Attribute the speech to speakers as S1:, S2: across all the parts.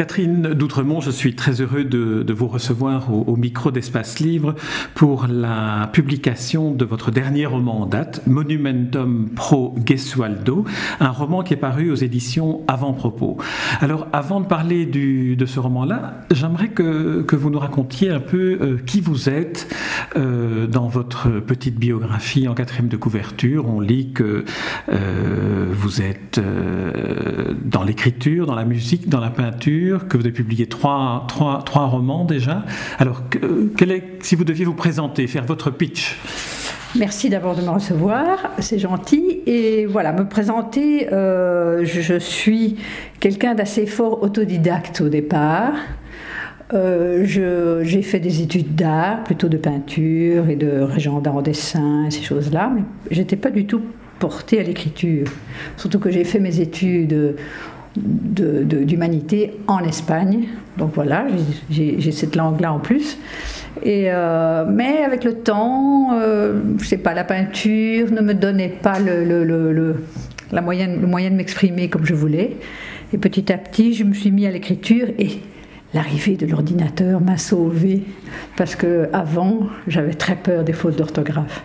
S1: Catherine d'Outremont, je suis très heureux de, vous recevoir au, micro d'Espace Livre pour la publication de votre dernier roman en date, Monumentum Pro Gesualdo, un roman qui est paru aux éditions Avant-Propos. Alors, avant de parler de ce roman-là, j'aimerais que, vous nous racontiez un peu euh, qui vous êtes euh, dans votre petite biographie en quatrième de couverture. On lit que euh, vous êtes dans l'écriture, dans la musique, dans la peinture que vous avez publié trois, trois, trois romans déjà. Alors, est, si vous deviez vous présenter, faire votre pitch
S2: Merci d'abord de me recevoir, c'est gentil. Et voilà, me présenter, euh, je, suis quelqu'un d'assez fort autodidacte au départ. Euh, j'ai fait des études d'art, plutôt de peinture et de régent d'art en dessin ces choses-là, mais j'étais pas du tout portée à l'écriture. Surtout que j'ai fait mes études d'humanité en Espagne. Donc voilà, j'ai cette langue-là en plus. Et euh, mais avec le temps, euh, je sais pas, la peinture ne me donnait pas le, le, la moyenne, le moyen de m'exprimer comme je voulais. Et petit à petit, je me suis mis à l'écriture et l'arrivée de l'ordinateur m'a sauvée parce que avant, j'avais très peur des fautes d'orthographe.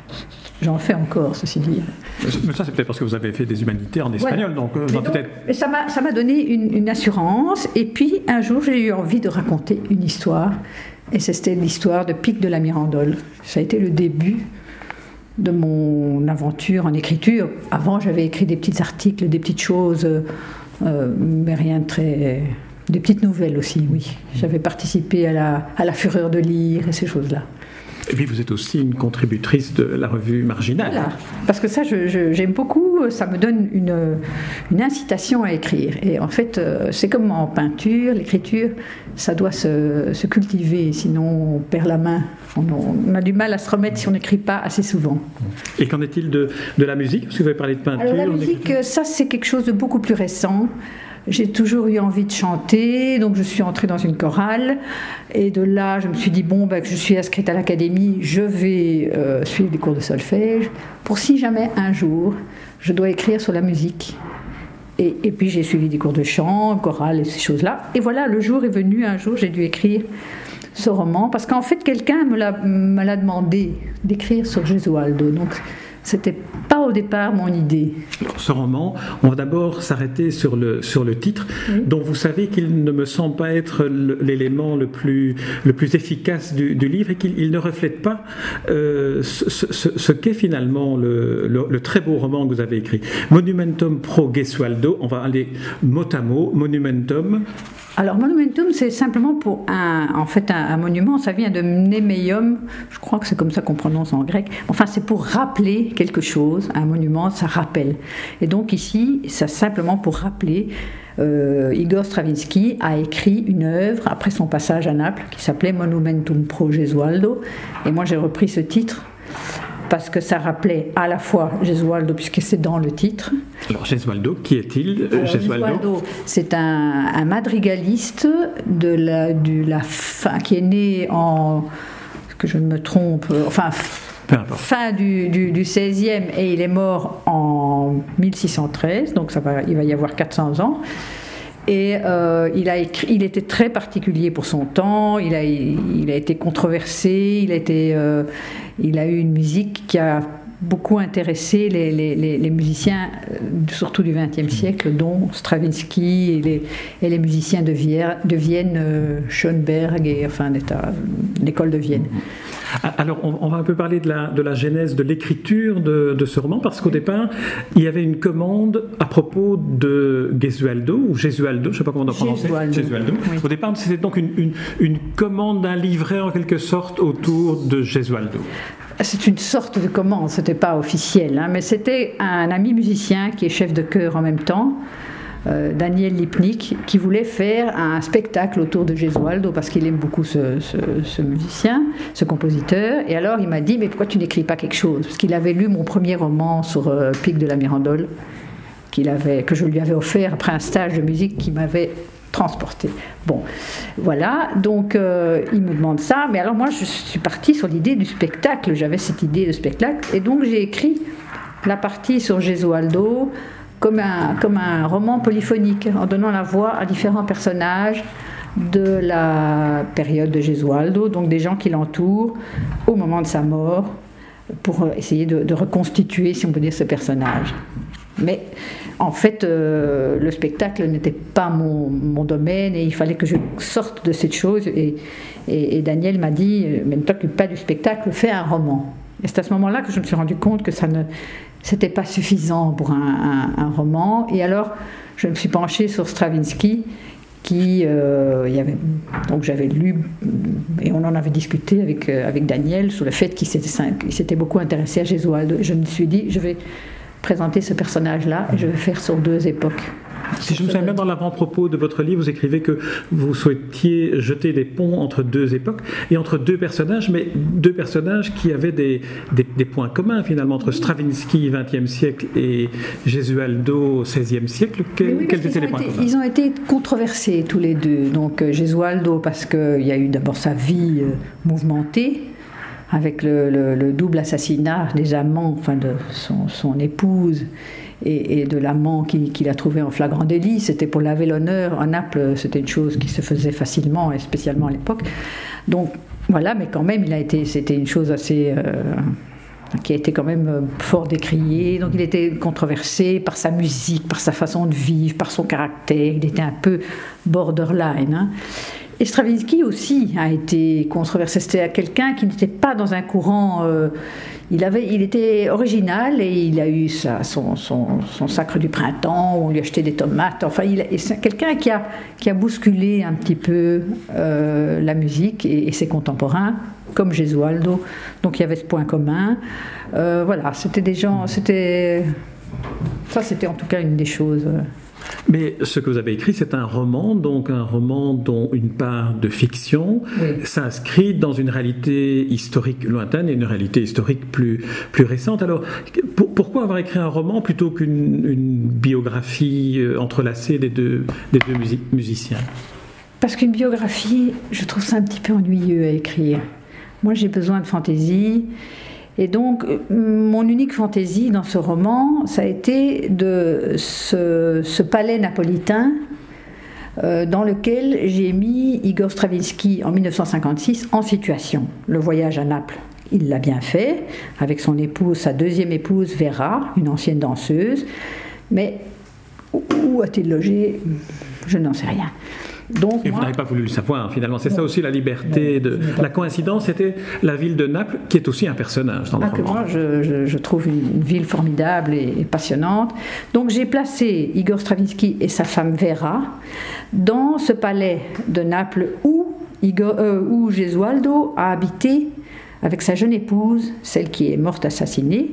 S2: J'en fais encore, ceci dit.
S1: Mais ça, c'est peut-être parce que vous avez fait des humanités en espagnol. Donc, euh,
S2: peut ça m'a donné une, assurance. Et puis, un jour, j'ai eu envie de raconter une histoire. Et c'était l'histoire de Pic de la Mirandole. Ça a été le début de mon aventure en écriture. Avant, j'avais écrit des petits articles, des petites choses, euh, mais rien de très. Des petites nouvelles aussi, oui. J'avais participé à la, à la fureur de lire et ces choses-là.
S1: Et puis vous êtes aussi une contributrice de la revue Marginale.
S2: Voilà, parce que ça j'aime beaucoup, ça me donne une, une, incitation à écrire. Et en fait, euh, c'est comme en peinture, l'écriture, ça doit se, se, cultiver, sinon on perd la main. On, a du mal à se remettre si on n'écrit pas assez souvent.
S1: Et qu'en est-il de, de, la musique? Parce que vous avez parlé de peinture.
S2: Alors, la musique, ça c'est quelque chose de beaucoup plus récent. J'ai toujours eu envie de chanter, donc je suis entrée dans une chorale. Et de là, je me suis dit, bon, ben, je suis inscrite à l'académie, je vais euh, suivre des cours de solfège, pour si jamais un jour, je dois écrire sur la musique. Et, puis j'ai suivi des cours de chant, chorale et ces choses-là. Et voilà, le jour est venu, un jour, j'ai dû écrire ce roman, parce qu'en fait, quelqu'un me l'a demandé d'écrire sur Gesualdo. C'était pas au départ mon idée.
S1: ce roman, on va d'abord s'arrêter sur le, sur le titre, dont vous savez qu'il ne me semble pas être l'élément le plus, le plus efficace du, livre et qu'il ne reflète pas euh, ce, qu'est finalement le, le, très beau roman que vous avez écrit. Monumentum pro Gesualdo, on va aller mot à mot. Monumentum,
S2: alors, monumentum, c'est simplement pour un, en fait, un, monument. Ça vient de mnemeium. Je crois que c'est comme ça qu'on prononce en grec. Enfin, c'est pour rappeler quelque chose. Un monument, ça rappelle. Et donc ici, c'est simplement pour rappeler. Euh, Igor Stravinsky a écrit une œuvre après son passage à Naples qui s'appelait Monumentum pro Gesualdo. Et moi, j'ai repris ce titre parce que ça rappelait à la fois Gesualdo, puisque c'est dans le titre.
S1: Alors Gesualdo, qui est-il euh,
S2: Gesualdo, c'est un, madrigaliste de la, la fin, qui est né en, que je ne me trompe, enfin fin du, du, 16e et il est mort en 1613, donc ça va, il va y avoir 400 ans. Et euh, il, a écrit, il était très particulier pour son temps, il a, il a été controversé, il a, été, euh, il a eu une musique qui a beaucoup intéressé les, les, les, musiciens, euh, surtout du XXe siècle, dont Stravinsky et les, et les musiciens de Vienne, de Vienne Schoenberg et enfin l'école de Vienne.
S1: Ah, alors, on, va un peu parler de la, de la genèse de l'écriture de, ce roman, parce qu'au départ, il y avait une commande à propos de Gesualdo, ou Gesualdo, je ne sais pas comment on doit prononcer. Gesualdo. Au départ, c'était donc une, une, une commande d'un livret, en quelque sorte, autour de Gesualdo.
S2: C'est une sorte de commande, ce n'était pas officiel, hein, mais c'était un ami musicien qui est chef de chœur en même temps. Euh, Daniel Lipnik, qui voulait faire un spectacle autour de Gesualdo parce qu'il aime beaucoup ce, musicien, ce compositeur. Et alors il m'a dit Mais pourquoi tu n'écris pas quelque chose? Parce qu'il avait lu mon premier roman sur euh, Pic de la Mirandole, que je lui avais offert après un stage de musique qui m'avait transporté. Bon, voilà, donc euh, il me demande ça, mais alors moi je suis partie sur l'idée du spectacle, j'avais cette idée de spectacle, et donc j'ai écrit la partie sur Gesualdo comme un, comme un roman polyphonique, en donnant la voix à différents personnages de la période de Gesualdo, donc des gens qui l'entourent au moment de sa mort, pour essayer de, reconstituer, si on peut dire, ce personnage. Mais en fait, euh, le spectacle n'était pas mon, domaine et il fallait que je sorte de cette chose. Et, Daniel m'a dit, euh, mais ne t'occupe pas du spectacle, fais un roman. Et c'est à ce moment-là que je me suis rendu compte que ça ne c'était pas suffisant pour un, roman. Et alors, je me suis penchée sur Stravinsky, qui euh, donc j'avais lu et on en avait discuté avec, avec Daniel sur le fait qu'il s'était beaucoup intéressé à Gesualdo. Je me suis dit, je vais présenter ce personnage-là je vais faire sur deux époques.
S1: Si je me souviens bien, dans l'avant-propos de votre livre, vous écrivez que vous souhaitiez jeter des ponts entre deux époques et entre deux personnages, mais deux personnages qui avaient des, des, points communs finalement entre Stravinsky, 20e siècle, et Gesualdo, 16e siècle. quels étaient les points communs
S2: Ils ont été controversés tous les deux. Donc euh, Gesualdo, parce qu'il y a eu d'abord sa vie euh, mouvementée, avec le, double assassinat des amants, enfin de son, épouse et, de l'amant qu'il a trouvé en flagrant délit. C'était pour laver l'honneur. En Naples, c'était une chose qui se faisait facilement, et spécialement à l'époque. Donc voilà, mais quand même, il a été, c'était une chose assez. Euh, qui a été quand même euh, fort décriée. Donc il était controversé par sa musique, par sa façon de vivre, par son caractère. Il était un peu borderline. Hein. Et Stravinsky aussi a été controversé. C'était quelqu'un qui n'était pas dans un courant. Euh, il, avait, il était original et il a eu son, sacre du printemps où on lui achetait des tomates. Enfin, c'est quelqu'un qui a, qui a bousculé un petit peu euh, la musique et, ses contemporains, comme Gesualdo. Donc il y avait ce point commun. Euh, voilà, c'était des gens. C'était. Ça, c'était en tout cas une des choses.
S1: Mais ce que vous avez écrit, c'est un roman, donc un roman dont une part de fiction s'inscrit dans une réalité historique lointaine et une réalité historique plus, plus récente. Alors, pourquoi avoir écrit un roman plutôt qu'une biographie euh, entrelacée des deux, des deux musiciens?
S2: Parce qu'une biographie, je trouve ça un petit peu ennuyeux à écrire. Moi, j'ai besoin de fantaisie. Et donc, mon unique fantaisie dans ce roman, ça a été de ce, palais napolitain euh, dans lequel j'ai mis Igor Stravinsky en 1956 en situation. Le voyage à Naples, il l'a bien fait, avec son épouse, sa deuxième épouse Vera, une ancienne danseuse. Mais où a-t-il logé? Je n'en sais rien.
S1: Donc, et vous n'avez pas voulu le savoir, finalement. C'est ça aussi la liberté de. La coïncidence, c'était la ville de Naples, qui est aussi un personnage dans
S2: roman. Moi, je, trouve une, ville formidable et, passionnante. Donc, j'ai placé Igor Stravinsky et sa femme Vera dans ce palais de Naples où, Igor, euh, où Gesualdo a habité avec sa jeune épouse, celle qui est morte assassinée.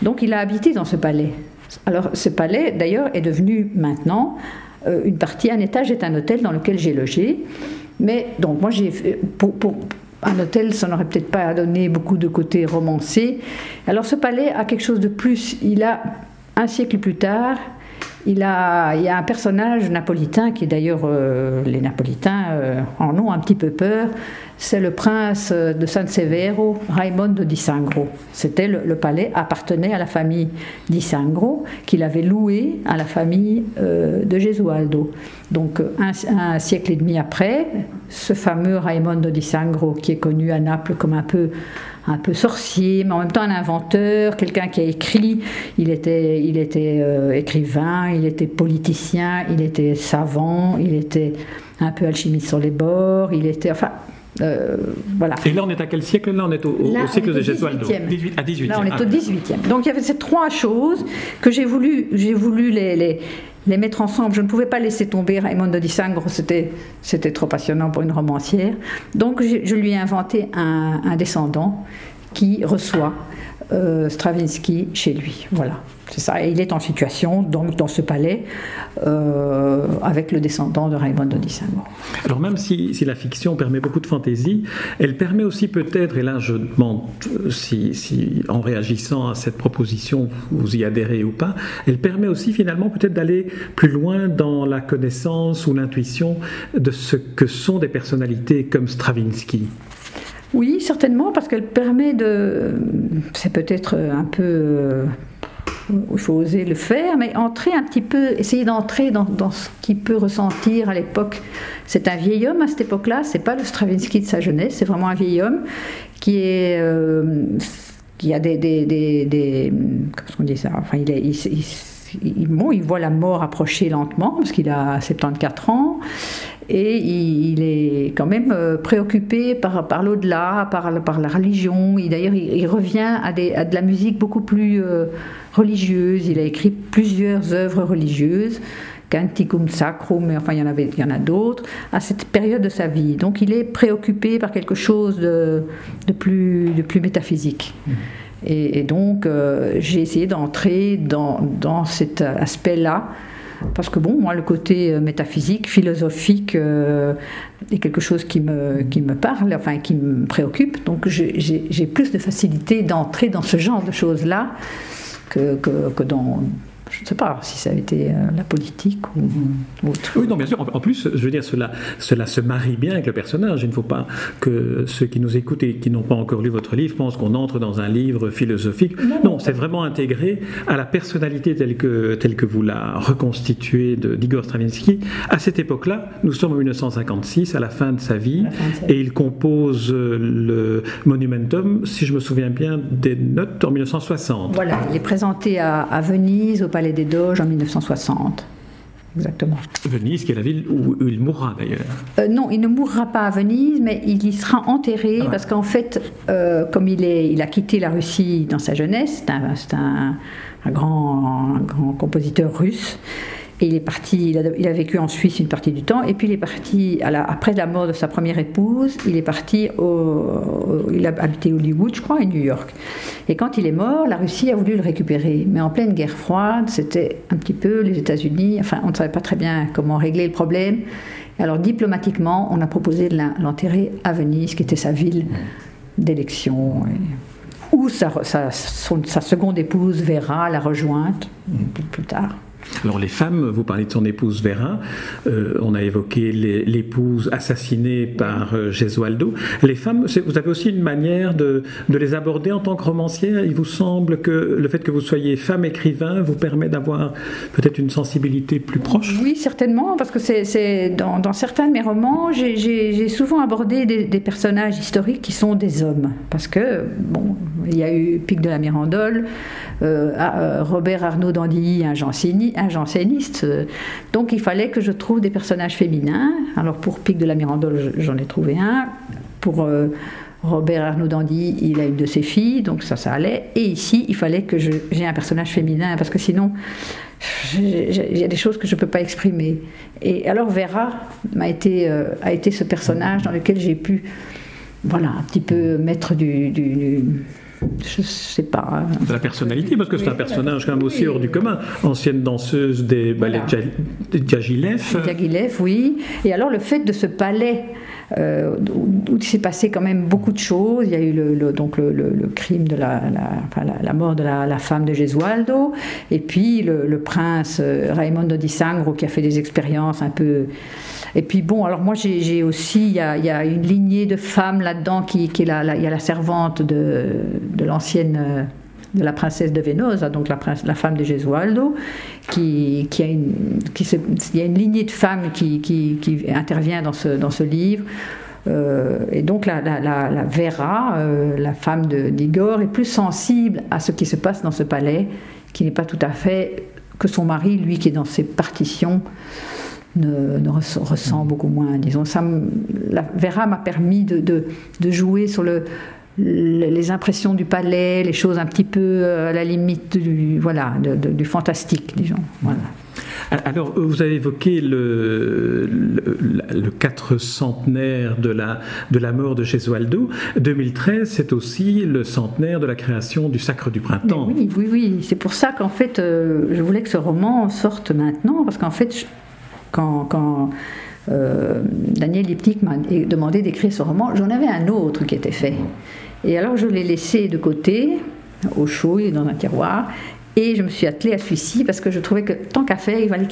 S2: Donc, il a habité dans ce palais. Alors, ce palais, d'ailleurs, est devenu maintenant euh, une partie, un étage est un hôtel dans lequel j'ai logé. Mais donc moi j'ai pour, un hôtel, ça n'aurait peut-être pas donné beaucoup de côté romancé. Alors ce palais a quelque chose de plus. Il a un siècle plus tard il, a, il y a un personnage napolitain qui d'ailleurs euh, les Napolitains euh, en ont un petit peu peur. C'est le prince de San Severo, Raimondo di Sangro. C'était le, palais appartenait à la famille di Sangro qu'il avait loué à la famille euh, de Gesualdo. Donc un, siècle et demi après, ce fameux Raimondo di Sangro qui est connu à Naples comme un peu un peu sorcier, mais en même temps un inventeur, quelqu'un qui a écrit. Il était, il était euh, écrivain, il était politicien, il était savant, il était un peu alchimiste sur les bords, il était, enfin, euh, voilà.
S1: Et là, on est à quel siècle? Là, on est au, siècle de Gesualdo.
S2: 18, à 18 Là, on est au 18e. Donc, il y avait ces trois choses que j'ai voulu, j'ai voulu les, les, les, mettre ensemble. Je ne pouvais pas laisser tomber Raymond Di Sangro, c'était, c'était trop passionnant pour une romancière. Donc, je, lui ai inventé un, descendant qui reçoit euh, Stravinsky chez lui. Voilà. C'est ça. Et il est en situation, donc, dans ce palais, euh, avec le descendant de Raymond de
S1: Alors, même si, la fiction permet beaucoup de fantaisie, elle permet aussi peut-être, et là je demande si, si, en réagissant à cette proposition vous y adhérez ou pas, elle permet aussi finalement peut-être d'aller plus loin dans la connaissance ou l'intuition de ce que sont des personnalités comme Stravinsky.
S2: Oui, certainement, parce qu'elle permet de. C'est peut-être un peu. Il faut oser le faire, mais entrer un petit peu, essayer d'entrer dans, ce qu'il peut ressentir à l'époque. C'est un vieil homme à cette époque-là, c'est pas le Stravinsky de sa jeunesse, c'est vraiment un vieil homme qui est. Euh, a des. des, des, comment on dit ça Enfin, il, est, bon, il voit la mort approcher lentement, parce qu'il a 74 ans et il, est quand même euh, préoccupé par, par l'au-delà, par, par, la religion. D'ailleurs, il, revient à, des, à, de la musique beaucoup plus euh, religieuse. Il a écrit plusieurs œuvres religieuses. Canticum Sacrum, mais enfin il y en, avait, il y en a d'autres, à cette période de sa vie. Donc il est préoccupé par quelque chose de, de, plus, de plus métaphysique. Mmh. Et, donc euh, j'ai essayé d'entrer dans, dans cet aspect-là parce que bon, moi, le côté euh, métaphysique, philosophique euh, est quelque chose qui me, parle, enfin qui me préoccupe. Donc j'ai plus de facilité d'entrer dans ce genre de choses-là que dans, je ne sais pas si ça a été euh, la politique ou autre.
S1: Oui, non, bien sûr. En plus, je veux dire, cela, cela se marie bien avec le personnage. Il ne faut pas que ceux qui nous écoutent et qui n'ont pas encore lu votre livre pensent qu'on entre dans un livre philosophique. Non, c'est vraiment intégré à la personnalité telle que, telle que vous la reconstituez d'Igor Stravinsky. À cette époque-là, nous sommes en 1956, à la fin de sa vie, et il compose le Monumentum, si je me souviens bien, des notes en 1960.
S2: Voilà, il est présenté à, à Venise, au Palais des Doges en 1960. Exactement.
S1: Venise, qui est la ville où il mourra d'ailleurs.
S2: Euh, non, il ne mourra pas à Venise, mais il y sera enterré ah parce qu'en fait, euh, comme il, est, il a quitté la Russie dans sa jeunesse, c'est un, grand, un grand compositeur russe. Et il est parti, il a, vécu en Suisse une partie du temps, et puis il est parti, à la, après la mort de sa première épouse, il est parti, au, il a habité Hollywood, je crois, et New York. Et quand il est mort, la Russie a voulu le récupérer. Mais en pleine guerre froide, c'était un petit peu les États-Unis, enfin, on ne savait pas très bien comment régler le problème. Alors diplomatiquement, on a proposé de l'enterrer à Venise, qui était sa ville d'élection, où sa, sa, sa, seconde épouse Vera l'a rejointe plus tard.
S1: Alors les femmes, vous parlez de son épouse Vera, euh, on a évoqué l'épouse assassinée par euh, Gesualdo. Les femmes, vous avez aussi une manière de, les aborder en tant que romancière. Il vous semble que le fait que vous soyez femme écrivain vous permet d'avoir peut-être une sensibilité plus proche?
S2: Oui, certainement, parce que c'est dans, certains de mes romans, j'ai souvent abordé des, personnages historiques qui sont des hommes. Parce que, bon, il y a eu Pic de la Mirandole, euh, ah, Robert Arnaud d'Andilly, un janséniste, janséniste. Donc il fallait que je trouve des personnages féminins. Alors pour Pic de la Mirandole, j'en ai trouvé un. Pour euh, Robert Arnaud Dandy, il a une de ses filles, donc ça, ça allait. Et ici, il fallait que j'ai un personnage féminin, parce que sinon, il y a des choses que je ne peux pas exprimer. Et alors Vera m'a été, euh, a été ce personnage dans lequel j'ai pu, voilà, un petit peu mettre du je sais pas.
S1: De la personnalité, parce que c'est un personnage quand même aussi hors du commun. Ancienne danseuse des ballets de Djagilev.
S2: Djagilev, oui. Et alors le fait de ce palais euh, où, il s'est passé quand même beaucoup de choses. Il y a eu le, donc le, crime de la, la, mort de la, femme de Gesualdo, et puis le, prince euh, Raimondo di Sangro qui a fait des expériences un peu. Et puis bon, alors moi j'ai aussi, il y, a, une lignée de femmes là-dedans qui, est la, il y a la servante de, l'ancienne euh, de la princesse de Venosa, donc la, femme de Gesualdo, qui, qui a une, qui il y a une lignée de femmes qui, qui, intervient dans ce, dans ce livre. Euh, et donc la, la, la, Vera, euh, la femme d'Igor, est plus sensible à ce qui se passe dans ce palais, qui n'est pas tout à fait que son mari, lui qui est dans ses partitions, ne, ne ressent, beaucoup moins. Disons, ça, la Vera m'a permis de, de, de, jouer sur le, les impressions du palais, les choses un petit peu à la limite du, voilà, du fantastique, disons. Voilà.
S1: Alors, vous avez évoqué le, le, 4 centenaire de la, de la mort de Gesualdo. 2013, c'est aussi le centenaire de la création du Sacre du Printemps.
S2: oui, oui, oui. C'est pour ça qu'en fait, euh, je voulais que ce roman sorte maintenant, parce qu'en fait, quand, quand euh, Daniel Lipnik m'a demandé d'écrire ce roman, j'en avais un autre qui était fait. Et alors, je l'ai laissé de côté, au chaud et dans un tiroir. Et je me suis attelée à celui-ci parce que je trouvais que tant qu'à faire, il fallait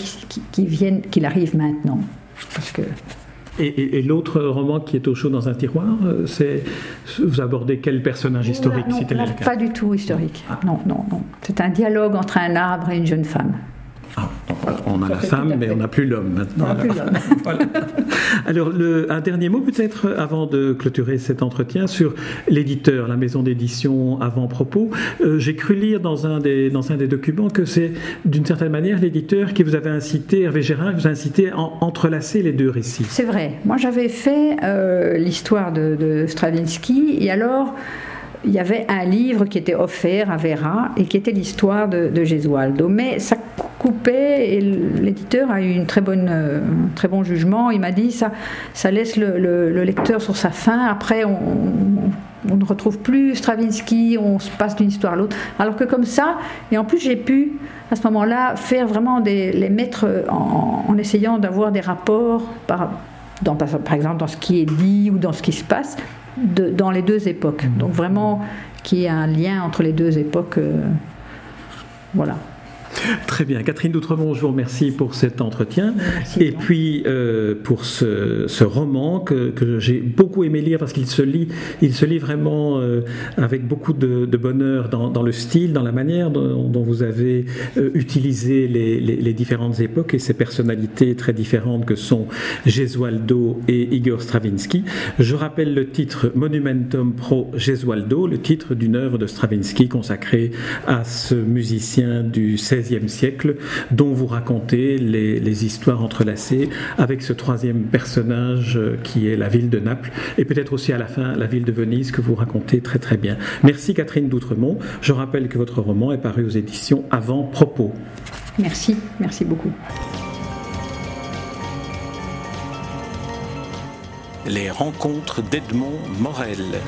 S2: qu'il vienne, qu'il arrive maintenant. Parce que
S1: et, l'autre roman qui est au chaud dans un tiroir, euh, c'est vous abordez quel personnage historique
S2: non, Pas du tout historique. Ah. Non, non, non. C'est un dialogue entre un arbre et une jeune femme.
S1: Ah, on a la femme, mais on n'a plus l'homme maintenant. Alors, un dernier mot peut-être avant de clôturer cet entretien sur l'éditeur, la maison d'édition avant-propos. Euh, j'ai cru lire dans un, des, dans un des documents que c'est d'une certaine manière l'éditeur qui vous avait incité, Hervé Gérard, qui vous a incité à entrelacer les deux récits.
S2: C'est vrai. Moi, j'avais fait euh, l'histoire de, de Stravinsky et alors il y avait un livre qui était offert à Vera et qui était l'histoire de, Gesualdo. Mais ça coupait et l'éditeur a eu une très bonne, un très bon jugement. Il m'a dit ça, ça laisse le, lecteur sur sa faim. Après, on, ne retrouve plus Stravinsky, on se passe d'une histoire à l'autre. Alors que comme ça, et en plus j'ai pu à ce moment-là faire vraiment les mettre en, essayant d'avoir des rapports par, par exemple dans ce qui est dit ou dans ce qui se passe dans les deux époques. Donc vraiment qu'il y ait un lien entre les deux époques. Euh, voilà.
S1: Très bien. Catherine Doutremont, je vous remercie pour cet entretien. et puis euh, pour ce, roman que, j'ai beaucoup aimé lire parce qu'il se lit, il se lit vraiment euh, avec beaucoup de, bonheur dans, le style, dans la manière dont, vous avez euh, utilisé les, différentes époques et ces personnalités très différentes que sont Gesualdo et Igor Stravinsky. Je rappelle le titre Monumentum pro Gesualdo, le titre d'une œuvre de Stravinsky consacrée à ce musicien du 16 siècle, dont vous racontez les, histoires entrelacées avec ce troisième personnage euh, qui est la ville de Naples, et peut-être aussi à la fin la ville de Venise que vous racontez très très bien. Merci Catherine Doutremont. Je rappelle que votre roman est paru aux éditions Avant Propos.
S2: Merci, merci beaucoup.
S3: Les rencontres d'Edmond Morel.